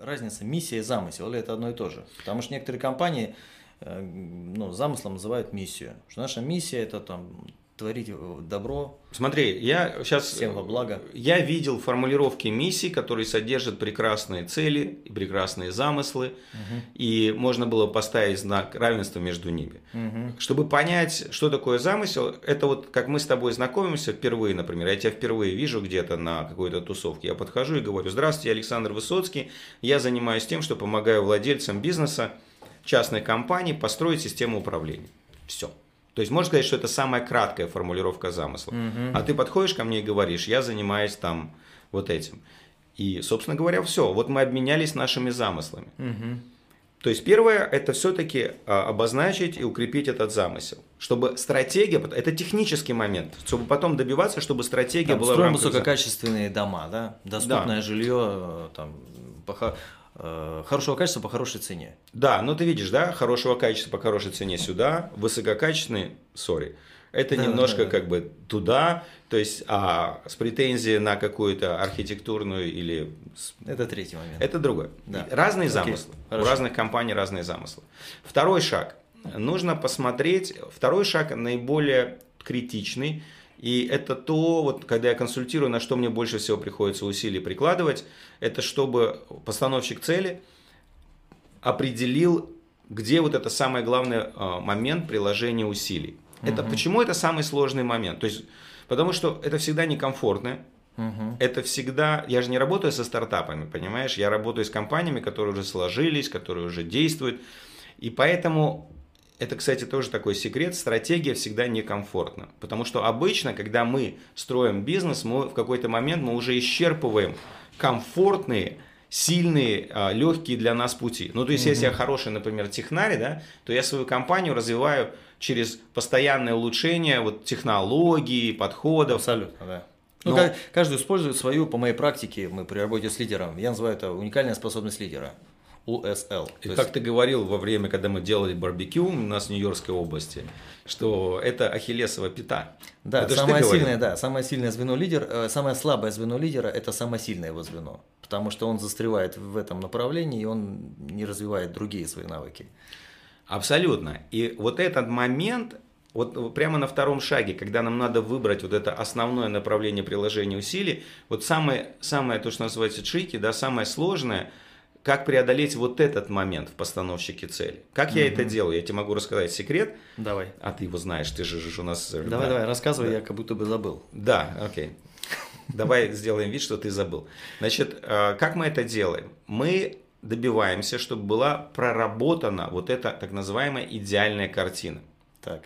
разница миссия и замысел, или это одно и то же? Потому что некоторые компании э, ну, замыслом называют миссию. Что наша миссия это там творить добро. Смотри, я сейчас... Всем во благо. Я видел формулировки миссий, которые содержат прекрасные цели и прекрасные замыслы, угу. и можно было поставить знак равенства между ними. Угу. Чтобы понять, что такое замысел, это вот как мы с тобой знакомимся впервые, например, я тебя впервые вижу где-то на какой-то тусовке, я подхожу и говорю, здравствуйте, Александр Высоцкий, я занимаюсь тем, что помогаю владельцам бизнеса, частной компании построить систему управления. Все. То есть можно сказать, что это самая краткая формулировка замысла. Угу. А ты подходишь ко мне и говоришь, я занимаюсь там вот этим. И, собственно говоря, все. Вот мы обменялись нашими замыслами. Угу. То есть первое это все-таки а, обозначить и укрепить этот замысел, чтобы стратегия, это технический момент, чтобы потом добиваться, чтобы стратегия там, была. Строим высококачественные дома, да, доступное да. жилье, э, там хорошего качества по хорошей цене. Да, ну ты видишь, да, хорошего качества по хорошей цене сюда, высококачественный, сори. Это да, немножко да, как бы туда, то есть а с претензией на какую-то архитектурную или... Это третий момент. Это другое. Да. Разные Окей, замыслы. Хорошо. У разных компаний разные замыслы. Второй шаг. Нужно посмотреть, второй шаг наиболее критичный, и это то, вот, когда я консультирую, на что мне больше всего приходится усилий прикладывать, это чтобы постановщик цели определил, где вот это самый главный э, момент приложения усилий. Угу. Это почему это самый сложный момент? То есть, потому что это всегда некомфортно. Угу. Это всегда, я же не работаю со стартапами, понимаешь, я работаю с компаниями, которые уже сложились, которые уже действуют, и поэтому это, кстати, тоже такой секрет, стратегия всегда некомфортна. Потому что обычно, когда мы строим бизнес, мы в какой-то момент мы уже исчерпываем комфортные, сильные, а, легкие для нас пути. Ну, то есть, mm-hmm. если я хороший, например, технарь, да, то я свою компанию развиваю через постоянное улучшение вот, технологий, подходов. Абсолютно, да. Ну, Но... каждый использует свою, по моей практике, мы при работе с лидером, я называю это уникальная способность лидера. USL. И как ты говорил во время, когда мы делали барбекю у нас в Нью-Йоркской области, что это ахиллесова пята. Да, это самое сильное, да, самое сильное звено лидер, э, самое слабое звено лидера это самое сильное его звено, потому что он застревает в этом направлении и он не развивает другие свои навыки. Абсолютно. И вот этот момент, вот прямо на втором шаге, когда нам надо выбрать вот это основное направление приложения усилий, вот самое, самое то, что называется чики, да, самое сложное – как преодолеть вот этот момент в постановщике цели. Как угу. я это делаю? Я тебе могу рассказать секрет. Давай. А ты его знаешь, ты же, же у нас... Давай, да. давай, рассказывай, да. я как будто бы забыл. Да, окей. Давай сделаем вид, что ты забыл. Значит, э, как мы это делаем? Мы добиваемся, чтобы была проработана вот эта так называемая идеальная картина. Так.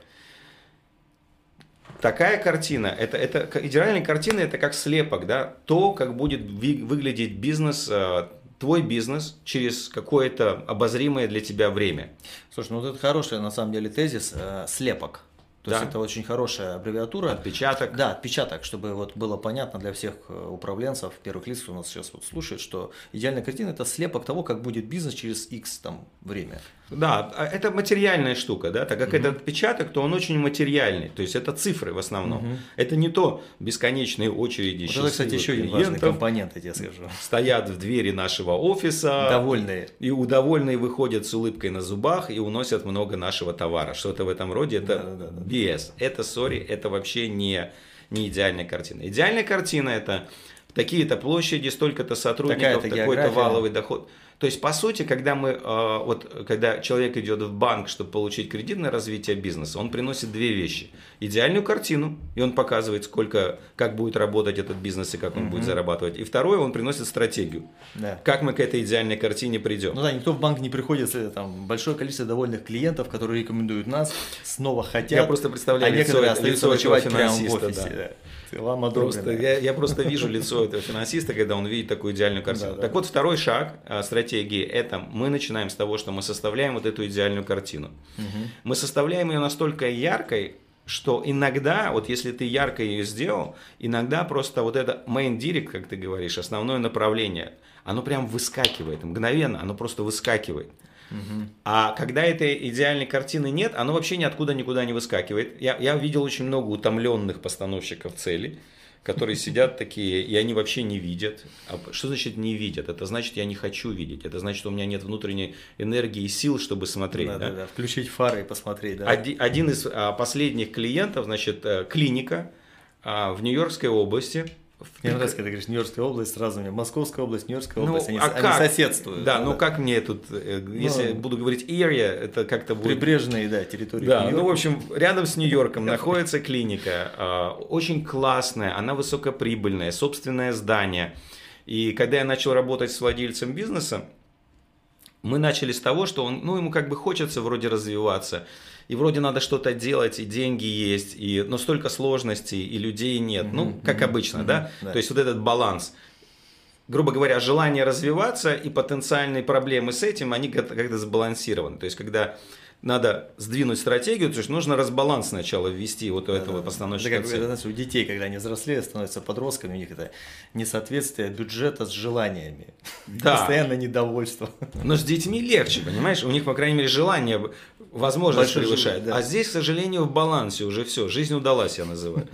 Такая картина, это, это идеальная картина, это как слепок, да, то, как будет выглядеть бизнес э, твой бизнес через какое-то обозримое для тебя время. Слушай, ну вот это хороший на самом деле тезис э, слепок. То да. есть это очень хорошая аббревиатура. Отпечаток. Да, отпечаток, чтобы вот было понятно для всех э, управленцев, первых лиц, кто нас сейчас вот слушает, что идеальная картина – это слепок того, как будет бизнес через X там время. Да, а это материальная штука, да, так как угу. этот отпечаток, то он очень материальный, то есть это цифры в основном. Угу. Это не то бесконечные очереди вот это, кстати, еще один важный компонент, я тебе скажу. Стоят в двери нашего офиса. Довольные. И удовольные выходят с улыбкой на зубах и уносят много нашего товара. Что-то в этом роде, это да, да, да, BS. Это, сори, это вообще не, не идеальная картина. Идеальная картина это такие-то площади, столько-то сотрудников, такой-то валовый доход. То есть, по сути, когда мы, э, вот, когда человек идет в банк, чтобы получить кредит на развитие бизнеса, он приносит две вещи. Идеальную картину, и он показывает, сколько, как будет работать этот бизнес и как он угу. будет зарабатывать. И второе, он приносит стратегию. Да. Как мы к этой идеальной картине придем. Ну да, никто в банк не приходит, там большое количество довольных клиентов, которые рекомендуют нас, снова хотят. Я просто представляю а лицо, лицо ночевать прямо в офисе. Да. Да. Лама просто, я, я просто вижу лицо этого финансиста, когда он видит такую идеальную картину. Да, так да. вот, второй шаг а, стратегии – это мы начинаем с того, что мы составляем вот эту идеальную картину. Угу. Мы составляем ее настолько яркой, что иногда, вот если ты ярко ее сделал, иногда просто вот это main direct, как ты говоришь, основное направление, оно прям выскакивает, мгновенно, оно просто выскакивает. А когда этой идеальной картины нет, оно вообще ниоткуда никуда не выскакивает. Я, я видел очень много утомленных постановщиков целей, которые сидят такие, и они вообще не видят. А что значит не видят? Это значит, я не хочу видеть. Это значит, у меня нет внутренней энергии и сил, чтобы смотреть. Да, да? Да, да. Включить фары и посмотреть. Да. Один, один из а, последних клиентов, значит, э, клиника а, в Нью-Йоркской области – мне нравится, когда ты говоришь Нью-Йоркская область, сразу мне Московская область, Нью-Йоркская ну, область, они, а они соседствуют. Да, да, ну как мне тут, э, если ну, буду говорить area, это как-то будет... Прибрежные, да, территории Да, ну в общем, рядом с Нью-Йорком находится клиника, а, очень классная, она высокоприбыльная, собственное здание. И когда я начал работать с владельцем бизнеса, мы начали с того, что он, ну, ему как бы хочется вроде развиваться, и вроде надо что-то делать, и деньги есть, и, но столько сложностей, и людей нет. Mm-hmm. Ну, как обычно, mm-hmm. да? да? То есть вот этот баланс. Грубо говоря, желание развиваться и потенциальные проблемы с этим, они как-то сбалансированы. То есть, когда надо сдвинуть стратегию, то есть нужно разбаланс сначала ввести вот у этого да, постановщика. Да, как, знаете, у детей, когда они взрослеют, становятся подростками, у них это несоответствие бюджета с желаниями. Да. Постоянно недовольство. Но с детьми легче, понимаешь? У них, по крайней мере, желание, возможность превышает. Да. А здесь, к сожалению, в балансе уже все. Жизнь удалась, я называю.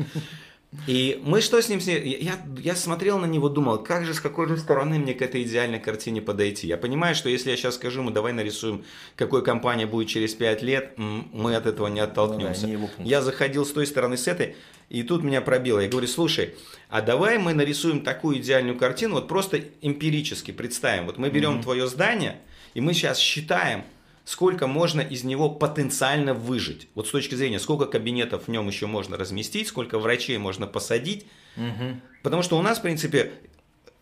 И мы что с ним, с ним я, я смотрел на него, думал, как же, с какой же стороны мне к этой идеальной картине подойти. Я понимаю, что если я сейчас скажу ему, давай нарисуем, какой компания будет через 5 лет, мы от этого не оттолкнемся. Ну, да, не я заходил с той стороны, с этой, и тут меня пробило. Я говорю, слушай, а давай мы нарисуем такую идеальную картину, вот просто эмпирически представим. Вот мы берем mm-hmm. твое здание, и мы сейчас считаем, сколько можно из него потенциально выжить. Вот с точки зрения, сколько кабинетов в нем еще можно разместить, сколько врачей можно посадить. Угу. Потому что у нас, в принципе,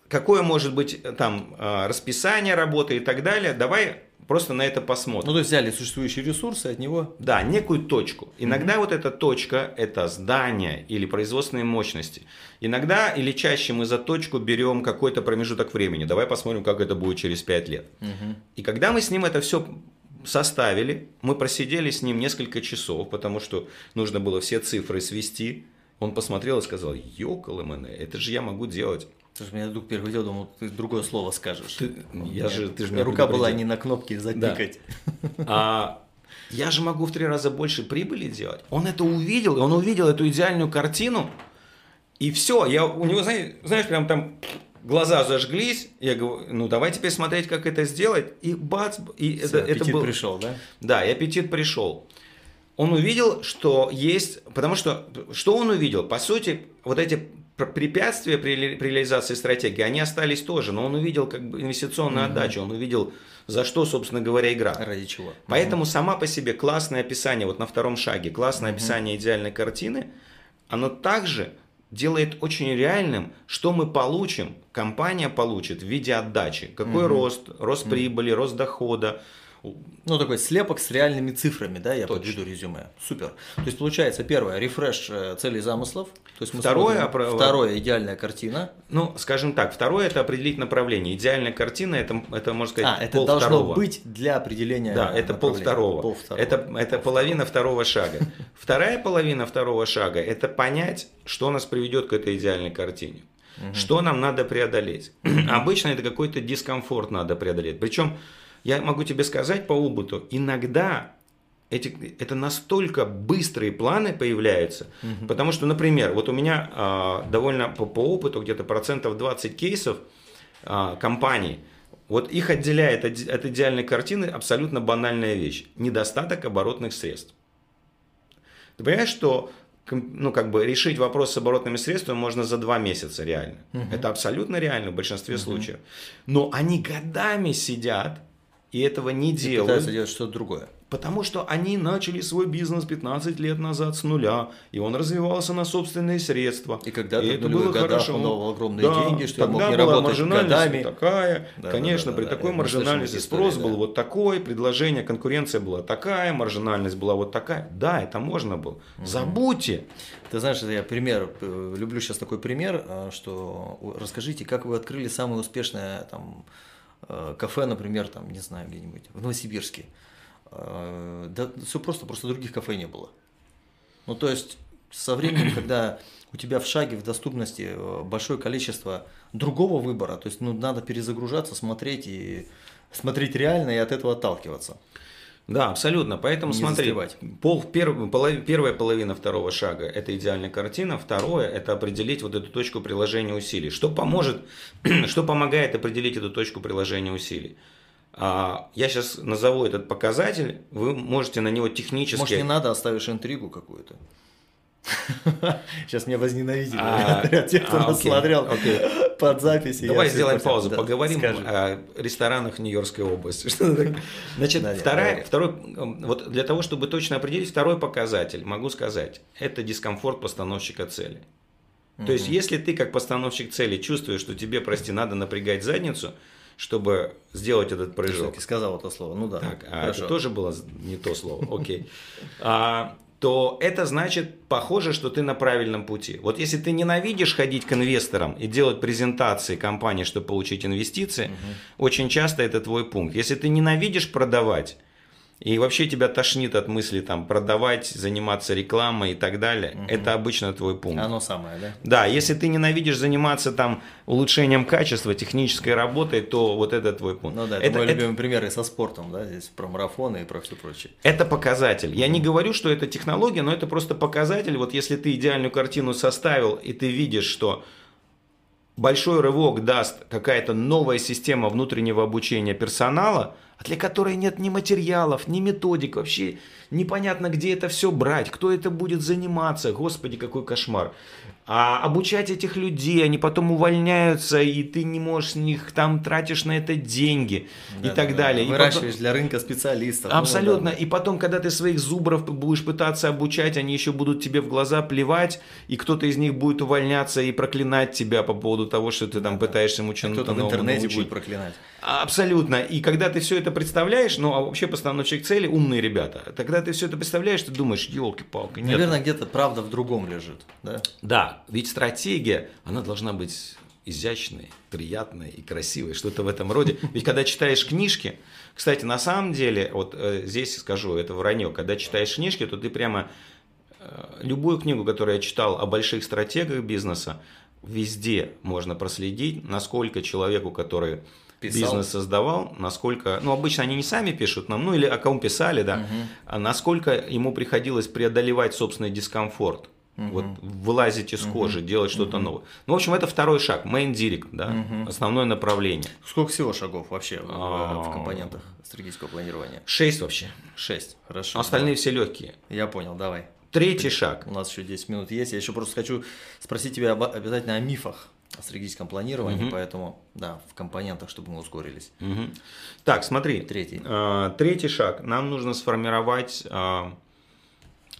какое может быть э, там э, расписание работы и так далее, давай просто на это посмотрим. Ну, то есть взяли существующие ресурсы от него. Да, некую точку. Иногда mm вот эта точка – это здание или производственные мощности. Иногда или чаще мы за точку берем какой-то промежуток времени. Давай посмотрим, как это будет через 5 лет. mm И когда мы с ним это все составили, мы просидели с ним несколько часов, потому что нужно было все цифры свести. Он посмотрел и сказал, ёкал это же я могу делать. Слушай, меня вдруг перехватил, думал, ты другое слово скажешь. Ты, я же, ты же меня рука была не на кнопке запикать. Да. А я же могу в три раза больше прибыли делать. Он это увидел, и он увидел эту идеальную картину, и все, я у него, знаешь, знаешь прям там глаза зажглись, я говорю, ну давай теперь смотреть, как это сделать, и бац, и Все, это, аппетит это был... пришел, да? Да, и аппетит пришел. Он увидел, что есть, потому что, что он увидел? По сути, вот эти препятствия при, при реализации стратегии, они остались тоже, но он увидел как бы инвестиционную угу. отдачу, он увидел, за что, собственно говоря, игра. Ради чего. Поэтому угу. сама по себе классное описание, вот на втором шаге, классное угу. описание идеальной картины, оно также делает очень реальным, что мы получим, компания получит в виде отдачи. Какой угу. рост, рост прибыли, рост дохода, ну, такой слепок с реальными цифрами, да, я Точно. подведу резюме. Супер. То есть, получается, первое, рефреш э, целей замыслов. То есть мы второе, смотрим, опро... второе, идеальная картина. Ну, скажем так, второе – это определить направление. Идеальная картина – это, это, можно сказать, а, это пол должно второго. быть для определения Да, это пол второго. Пол второго. Это, это пол половина второго шага. Вторая половина второго шага – это понять, что нас приведет к этой идеальной картине. Что нам надо преодолеть? Обычно это какой-то дискомфорт надо преодолеть. Причем я могу тебе сказать по опыту, иногда эти, это настолько быстрые планы появляются, угу. потому что, например, вот у меня а, довольно по, по опыту где-то процентов 20 кейсов а, компаний, вот их отделяет от, от идеальной картины абсолютно банальная вещь – недостаток оборотных средств. Ты понимаешь, что ну, как бы решить вопрос с оборотными средствами можно за два месяца реально. Угу. Это абсолютно реально в большинстве угу. случаев. Но они годами сидят и этого не и делают. Пытаются делать что-то другое. Потому что они начали свой бизнес 15 лет назад с нуля, и он развивался на собственные средства. И когда и это было хорошо. он давал огромные да, деньги, что тогда мог не была работать маржинальность годами. такая. Да, Конечно, да, да, при да, такой да, маржинальности спрос истории, был да. вот такой, предложение, конкуренция была такая, маржинальность была вот такая. Да, это можно было. Угу. Забудьте. Ты знаешь, я пример, э, люблю сейчас такой пример, э, что расскажите, как вы открыли самое успешное там кафе, например, там, не знаю, где-нибудь в Новосибирске. Э, да все просто, просто других кафе не было. Ну, то есть, со временем, когда у тебя в шаге, в доступности э, большое количество другого выбора, то есть, ну, надо перезагружаться, смотреть и смотреть реально и от этого отталкиваться. Да, абсолютно. Поэтому Не смотри, пол, перв- полов- первая половина второго шага – это идеальная картина. Второе – это определить вот эту точку приложения усилий. Что поможет, что помогает определить эту точку приложения усилий? А, я сейчас назову этот показатель, вы можете на него технически… Может, не надо, оставишь интригу какую-то? Сейчас меня возненавидели. А, Те, кто а, нас окей, смотрел окей. под записи. Давай сделаем паузу, Да, поговорим скажи. о ресторанах Нью-Йоркской области. Значит, Да, вторая, второй, м, вот для того, чтобы точно определить второй показатель, могу сказать, это дискомфорт постановщика цели. То есть, если ты как постановщик цели чувствуешь, что тебе, прости, надо напрягать задницу, чтобы сделать этот Ты прыжок, все-таки сказал это слово. Ну да. так, а это тоже было не то слово, окей. А, то это значит, похоже, что ты на правильном пути. Вот если ты ненавидишь ходить к инвесторам и делать презентации компании, чтобы получить инвестиции, очень часто это твой пункт. Если ты ненавидишь продавать, и вообще тебя тошнит от мысли там продавать, заниматься рекламой и так далее, это обычно твой пункт. Оно самое, да? Да, если ты ненавидишь заниматься там улучшением качества, технической работой, то вот это твой пункт. Ну да, это, мой любимый пример и со спортом, да, здесь про марафоны и про все прочее. Это показатель. Я не говорю, что это технология, но это просто показатель. Вот если ты идеальную картину составил, и ты видишь, что большой рывок даст какая-то новая система внутреннего обучения персонала, для которой нет ни материалов, ни методик, вообще непонятно, где это все брать, кто это будет заниматься, господи, какой кошмар. А обучать этих людей, они потом увольняются, и ты не можешь них там тратишь на это деньги и Да, так да, далее. И потом- Выращиваешь для рынка специалистов. Ну, Абсолютно. да. И потом, когда ты своих зубров будешь пытаться обучать, они еще будут тебе в глаза плевать, и кто-то из них будет увольняться и проклинать тебя по поводу того, что ты там пытаешься ему чему-то Кто-то в интернете научить. будет проклинать. Абсолютно. И когда ты все это представляешь, ну, а вообще постановщик цели умные ребята, тогда ты все это представляешь, ты думаешь, елки-палки, нет. Наверное, где-то правда в другом лежит, да? Да, ведь стратегия, она должна быть изящной, приятной и красивой, что-то в этом роде. Ведь когда читаешь книжки, кстати, на самом деле, вот э, здесь скажу, это вранье, когда читаешь книжки, то ты прямо э, любую книгу, которую я читал о больших стратегах бизнеса, везде можно проследить, насколько человеку, который Писал. бизнес создавал, насколько, ну, обычно они не сами пишут нам, ну, или о ком писали, да, а насколько ему приходилось преодолевать собственный дискомфорт. Вот вылазить из кожи, делать что-то новое. Ну, в общем, это второй шаг, main direct, да, основное направление. Сколько всего шагов вообще в, А. в компонентах стратегического планирования? Шесть вообще. Шесть. Хорошо. Остальные все легкие. Я понял, давай. Третий шаг. У нас еще 10 минут есть. Я еще просто хочу спросить тебя об- обязательно о мифах стратегическом планировании, поэтому, да, в компонентах, чтобы мы ускорились. Мгм. Так, смотри. Третий. А, Третий шаг. Нам нужно сформировать, а,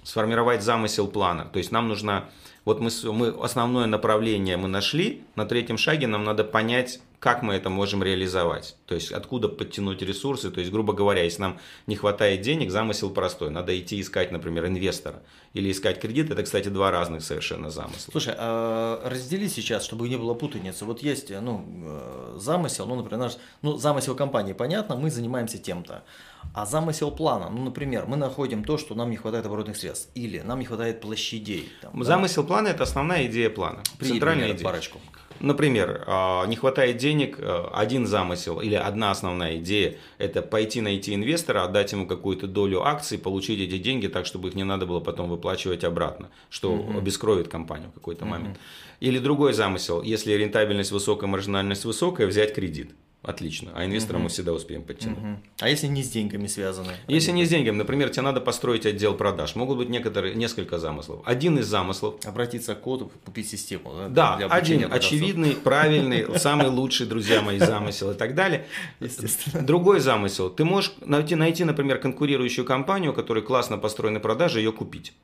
сформировать замысел плана. То есть нам нужно, вот мы, мы основное направление мы нашли, на третьем шаге нам надо понять, как мы это можем реализовать. То есть откуда подтянуть ресурсы. То есть, грубо говоря, если нам не хватает денег, замысел простой. Надо идти искать, например, инвестора или искать кредит. Это, кстати, два разных совершенно замысла. Слушай, а раздели сейчас, чтобы не было путаницы. Вот есть, ну, э, замысел, ну, например, наш, ну, замысел компании, понятно, мы занимаемся тем-то. А замысел плана, ну, например, мы находим то, что нам не хватает оборотных средств, или нам не хватает площадей. там, да. Замысел плана – это основная идея плана. Центральная идея. парочку. Например, а, не хватает денег, а, один замысел или одна основная идея – это пойти найти инвестора, отдать ему какую-то долю акций, получить эти деньги так, чтобы их не надо было потом выплачивать обратно, что обескровит компанию в какой-то момент. Или другой замысел, если рентабельность высокая, маржинальность высокая, взять кредит. Отлично, а инвестора мы всегда успеем подтянуть. Мгм. А если не с деньгами связаны? Если не с деньгами, например, тебе надо построить отдел продаж, могут быть некоторые, несколько замыслов. Один из замыслов Обратиться к коду, купить систему. Да, обучения один продавцов. очевидный, правильный, самый лучший, друзья мои, замысел и так далее. Естественно. Другой замысел. Ты можешь найти, найти, например, конкурирующую компанию, у которой классно построены продажи, ее купить.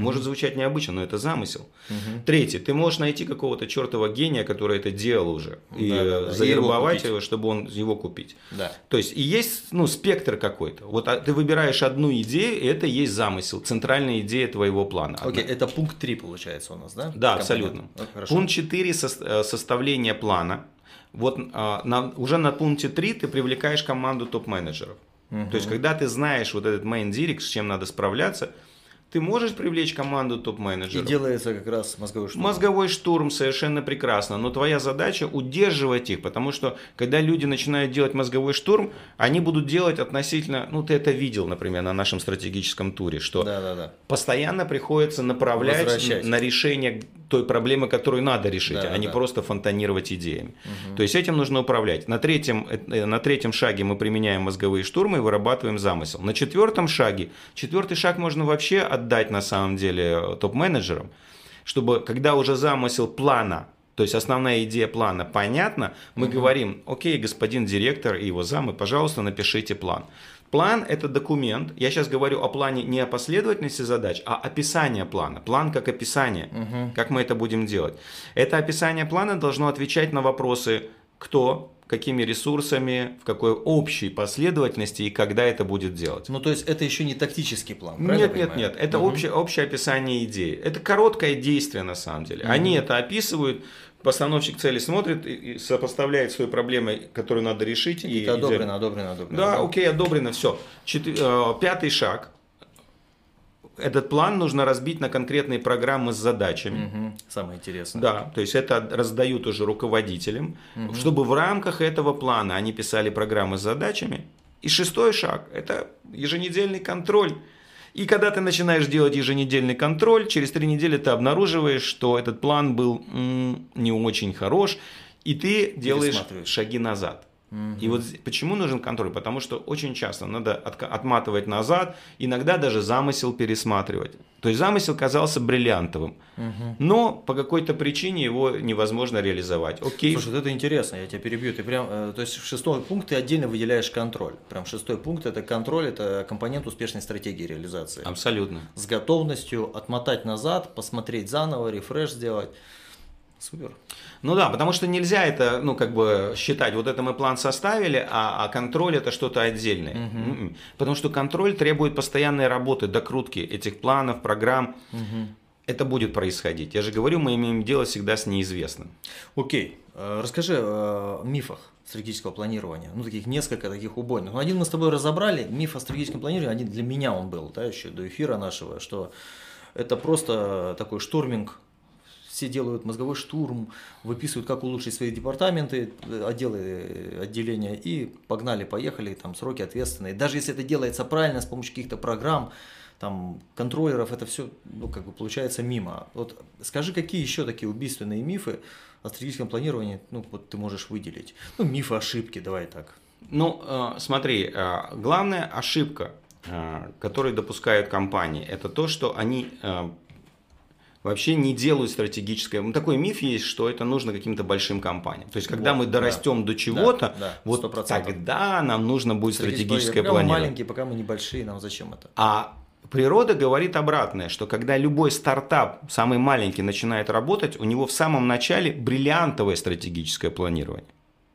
Может звучать необычно, но это замысел. Третий. Ты можешь найти какого-то чертова гения, который это делал уже, и Да-да-да, и завербовать его его, чтобы он его купить. Да. То есть, и есть ну, спектр какой-то. Вот а, ты выбираешь одну идею, и это есть замысел, центральная идея твоего плана. Окей, это пункт 3 получается у нас, да? Да, абсолютно. Ну, хорошо. Пункт 4 составление плана. Вот а, на- уже на пункте 3 ты привлекаешь команду топ-менеджеров. То есть, когда ты знаешь вот этот main direct, с чем надо справляться, ты можешь привлечь команду И топ-менеджеров. делается как раз мозговой штурм. Мозговой штурм совершенно прекрасно, но твоя задача удерживать их, потому что когда люди начинают делать мозговой штурм, они будут делать относительно, ну ты это видел, например, на нашем стратегическом туре, что Да, да, да. постоянно приходится направлять Возвращать. на решение той проблемы, которую надо решить, Да, а не да. просто фонтанировать идеями. То есть этим нужно управлять. На третьем, э, на третьем шаге мы применяем мозговые штурмы и вырабатываем замысел. На четвертом шаге, четвертый шаг можно вообще отдать на самом деле э, топ-менеджерам, чтобы когда уже замысел плана то есть основная идея плана понятна, мы говорим, окей, господин директор и его замы, пожалуйста, напишите план. План – это документ. Я сейчас говорю о плане не о последовательности задач, а описание плана. План как описание. Как мы это будем делать? Это описание плана должно отвечать на вопросы «кто?», какими ресурсами, в какой общей последовательности и когда это будет делать. Ну, то есть это еще не тактический план, Нет, нет, нет. Это общее, общее описание идеи. Это короткое действие на самом деле. Они это описывают. Постановщик цели смотрит и и сопоставляет с той проблемой, которую надо решить. и Это одобрено, одобрено, одобрено. Да, окей, одобрено, все. Пятый шаг. Этот план нужно разбить на конкретные программы с задачами. Мгм. Самое интересное. Да, то есть это раздают уже руководителям, чтобы в рамках этого плана они писали программы с задачами. И шестой шаг – это еженедельный контроль. И когда ты начинаешь делать еженедельный контроль, через три недели ты обнаруживаешь, что этот план был м, не очень хорош, и ты делаешь шаги назад. И вот почему нужен контроль? Потому что очень часто надо отка- отматывать назад, иногда даже замысел пересматривать. То есть замысел казался бриллиантовым, но по какой-то причине его невозможно реализовать. Окей, Слушай, вот это интересно, я тебя перебью. Ты прям, э, то есть в шестой пункт ты отдельно выделяешь контроль. Прям шестой пункт это контроль, это компонент успешной стратегии реализации. абсолютно. С готовностью отмотать назад, посмотреть заново, рефреш сделать. Супер. Ну да, потому что нельзя это, ну, как бы считать, вот это мы план составили, а, а контроль это что-то отдельное. М-м. Потому что контроль требует постоянной работы, докрутки этих планов, программ. Это будет происходить. Я же говорю, мы имеем дело всегда с неизвестным. Окей, Э, расскажи о мифах стратегического планирования. Ну, таких несколько таких убойных. Ну, один мы с тобой разобрали, миф о стратегическом планировании, один для меня он был, да, еще до эфира нашего, что это просто такой штурминг, все делают мозговой штурм, выписывают, как улучшить свои департаменты, э, отделы, э, отделения, и погнали, поехали, там сроки ответственные. Даже если это делается правильно, с помощью каких-то программ, там, контроллеров, это все, ну, как бы получается мимо. Вот скажи, какие еще такие убийственные мифы о стратегическом планировании, ну, вот ты можешь выделить? Ну, мифы ошибки, давай так. Ну, э, смотри, главная ошибка, которую допускают компании, это то, что они вообще не делают стратегическое. Ну, такой миф есть, что это нужно каким-то большим компаниям. То есть, когда Вот, мы да. дорастем до чего-то, да, вот 100%. тогда нам нужно будет стратегическое пока мы планирование. маленькие, пока мы небольшие, нам зачем это? А природа говорит обратное, что когда любой стартап, самый маленький, начинает работать, у него в самом начале бриллиантовое стратегическое планирование.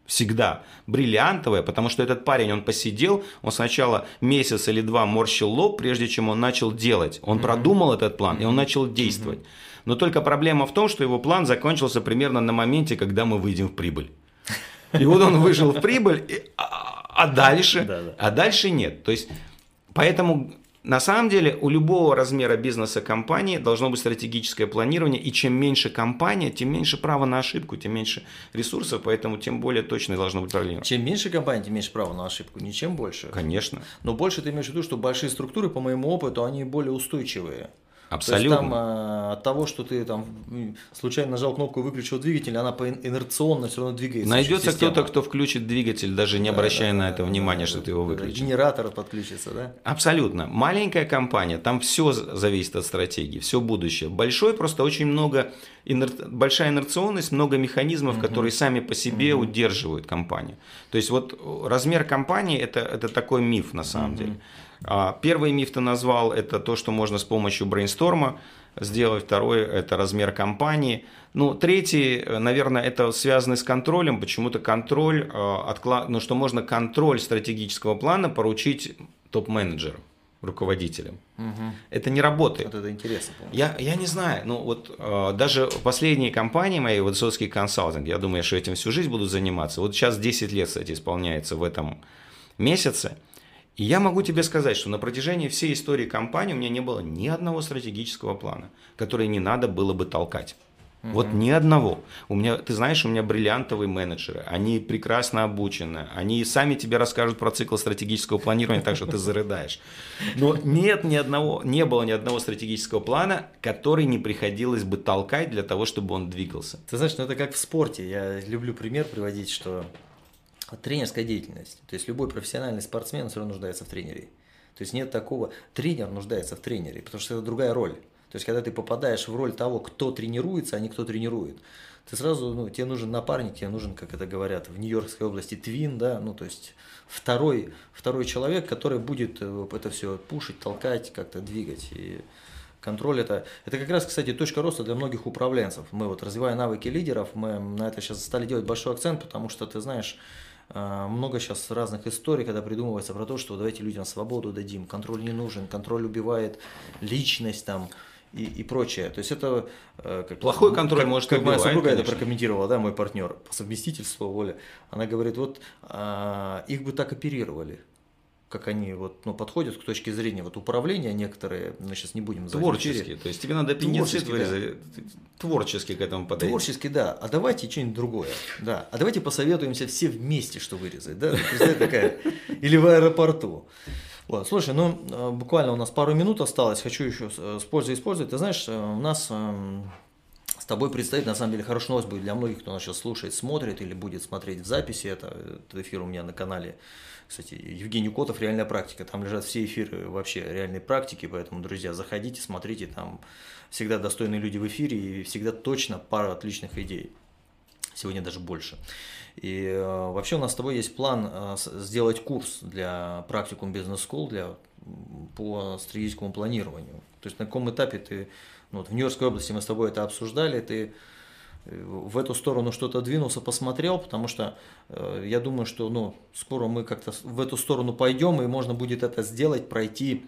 Всегда бриллиантовое, потому что этот парень, он посидел, он сначала месяц или два морщил лоб, прежде чем он начал делать. Он продумал этот план, и он начал действовать. Но только проблема в том, что его план закончился примерно на моменте, когда мы выйдем в прибыль. И вот он вышел в прибыль, и- а, а дальше, Да, да. а дальше нет. То есть, поэтому на самом деле у любого размера бизнеса компании должно быть стратегическое планирование, и чем меньше компания, тем меньше права на ошибку, тем меньше ресурсов, поэтому тем более точно должно быть планирование. Чем меньше компаний, тем меньше права на ошибку, ничем больше. Конечно, Но больше ты имеешь в виду, что большие структуры, по моему опыту, они более устойчивые. То есть абсолютно. там а, от того, что ты там случайно нажал кнопку и выключил двигатель, она по ин- инерционно все равно двигается. Найдется кто-то, кто включит двигатель, даже не обращая на это внимания, что ты его Да, выключил. Генератор подключится, да? Абсолютно. Маленькая компания, там все зависит от стратегии, все будущее. Большой просто очень много, инер- большая инерционность, много механизмов, которые сами по себе удерживают компанию. То есть вот э, размер компании это, это такой миф на самом деле. А, Первый миф ты назвал, это то, что можно с помощью брейнсторма сделать. Второй – это размер компании. Ну, третий, э, наверное, это связано с контролем. Почему-то контроль, э, ну, что можно контроль стратегического плана поручить топ-менеджерам, руководителям. Это не работает. Вот это интересно, по-моему. Я, я не знаю, ну вот э, даже последние компании мои, вот Высоцкий консалтинг, я думаю, что этим всю жизнь будут заниматься. Вот сейчас 10 лет, кстати, исполняется в этом месяце. И я могу тебе сказать, что на протяжении всей истории компании у меня не было ни одного стратегического плана, который не надо было бы толкать. Угу. Вот ни одного. У меня, ты знаешь, у меня бриллиантовые менеджеры, они прекрасно обучены, они сами тебе расскажут про цикл стратегического планирования, так что ты зарыдаешь. Но нет ни одного, не было ни одного стратегического плана, который не приходилось бы толкать для того, чтобы он двигался. Ты знаешь, ну это как в спорте. Я люблю пример приводить, что тренерская деятельность. То есть любой профессиональный спортсмен все равно нуждается в тренере. То есть нет такого, тренер нуждается в тренере, потому что это другая роль. То есть когда ты попадаешь в роль того, кто тренируется, а не кто тренирует, ты сразу, ну, тебе нужен напарник, тебе нужен, как это говорят, в Нью-Йоркской области твин, да, ну, то есть второй, второй человек, который будет э, это все пушить, толкать, как-то двигать. И контроль это, это как раз, кстати, точка роста для многих управленцев. Мы вот развивая навыки лидеров, мы на это сейчас стали делать большой акцент, потому что, ты знаешь, много сейчас разных историй, когда придумывается про то, что давайте людям свободу дадим, контроль не нужен, контроль убивает личность там и, и прочее. То есть это э, как, плохой контроль как, может как убивать, моя супруга конечно. это прокомментировала, да, мой партнер по совместительству Оля. Она говорит, вот а, их бы так оперировали как они вот, ну, подходят к точке зрения вот управления некоторые, мы сейчас не будем Творчески, то есть тебе надо аппендицит вырезать, да. творчески к этому подойти. Творчески, да, а давайте что-нибудь другое, да, а давайте посоветуемся все вместе, что вырезать, да, такая, или в аэропорту. Вот, слушай, ну, э, буквально у нас пару минут осталось, хочу еще с пользой использовать, ты знаешь, э, у нас эм, с тобой предстоит, на самом деле, хорошая новость будет для многих, кто нас сейчас слушает, смотрит или будет смотреть в записи, это, этот эфир у меня на канале кстати, Евгений Котов «Реальная практика». Там лежат все эфиры вообще реальной практики, поэтому, друзья, заходите, смотрите, там всегда достойные люди в эфире и всегда точно пара отличных идей. Сегодня даже больше. И э, вообще у нас с тобой есть план э, сделать курс для практикум бизнес school для, по стратегическому планированию. То есть на каком этапе ты, ну, вот в Нью-Йоркской области мы с тобой это обсуждали, ты в эту сторону что-то двинулся, посмотрел, потому что э, я думаю, что ну, скоро мы как-то в эту сторону пойдем, и можно будет это сделать, пройти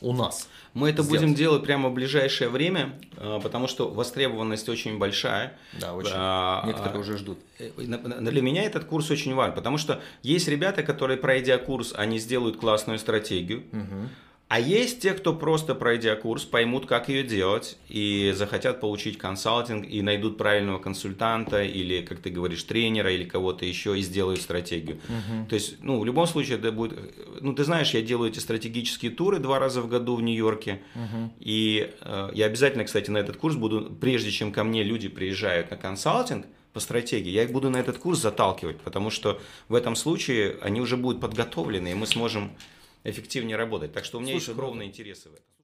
у нас. Мы это сделать. будем делать прямо в ближайшее время, э, потому что востребованность очень большая. Да, очень. А, Некоторые уже ждут. Э, для меня этот курс очень важен, потому что есть ребята, которые, пройдя курс, они сделают классную стратегию. Угу а есть те, кто просто пройдя курс, поймут, как ее делать, и захотят получить консалтинг, и найдут правильного консультанта, или, как ты говоришь, тренера, или кого-то еще, и сделают стратегию. Угу. То есть, ну, в любом случае, это будет... Ну, ты знаешь, я делаю эти стратегические туры два раза в году в Нью-Йорке, угу. и э, я обязательно, кстати, на этот курс буду, прежде чем ко мне люди приезжают на консалтинг, по стратегии. Я их буду на этот курс заталкивать, потому что в этом случае они уже будут подготовлены, и мы сможем эффективнее работать. Так что у меня Слушай, есть кровные ну, интересы в этом.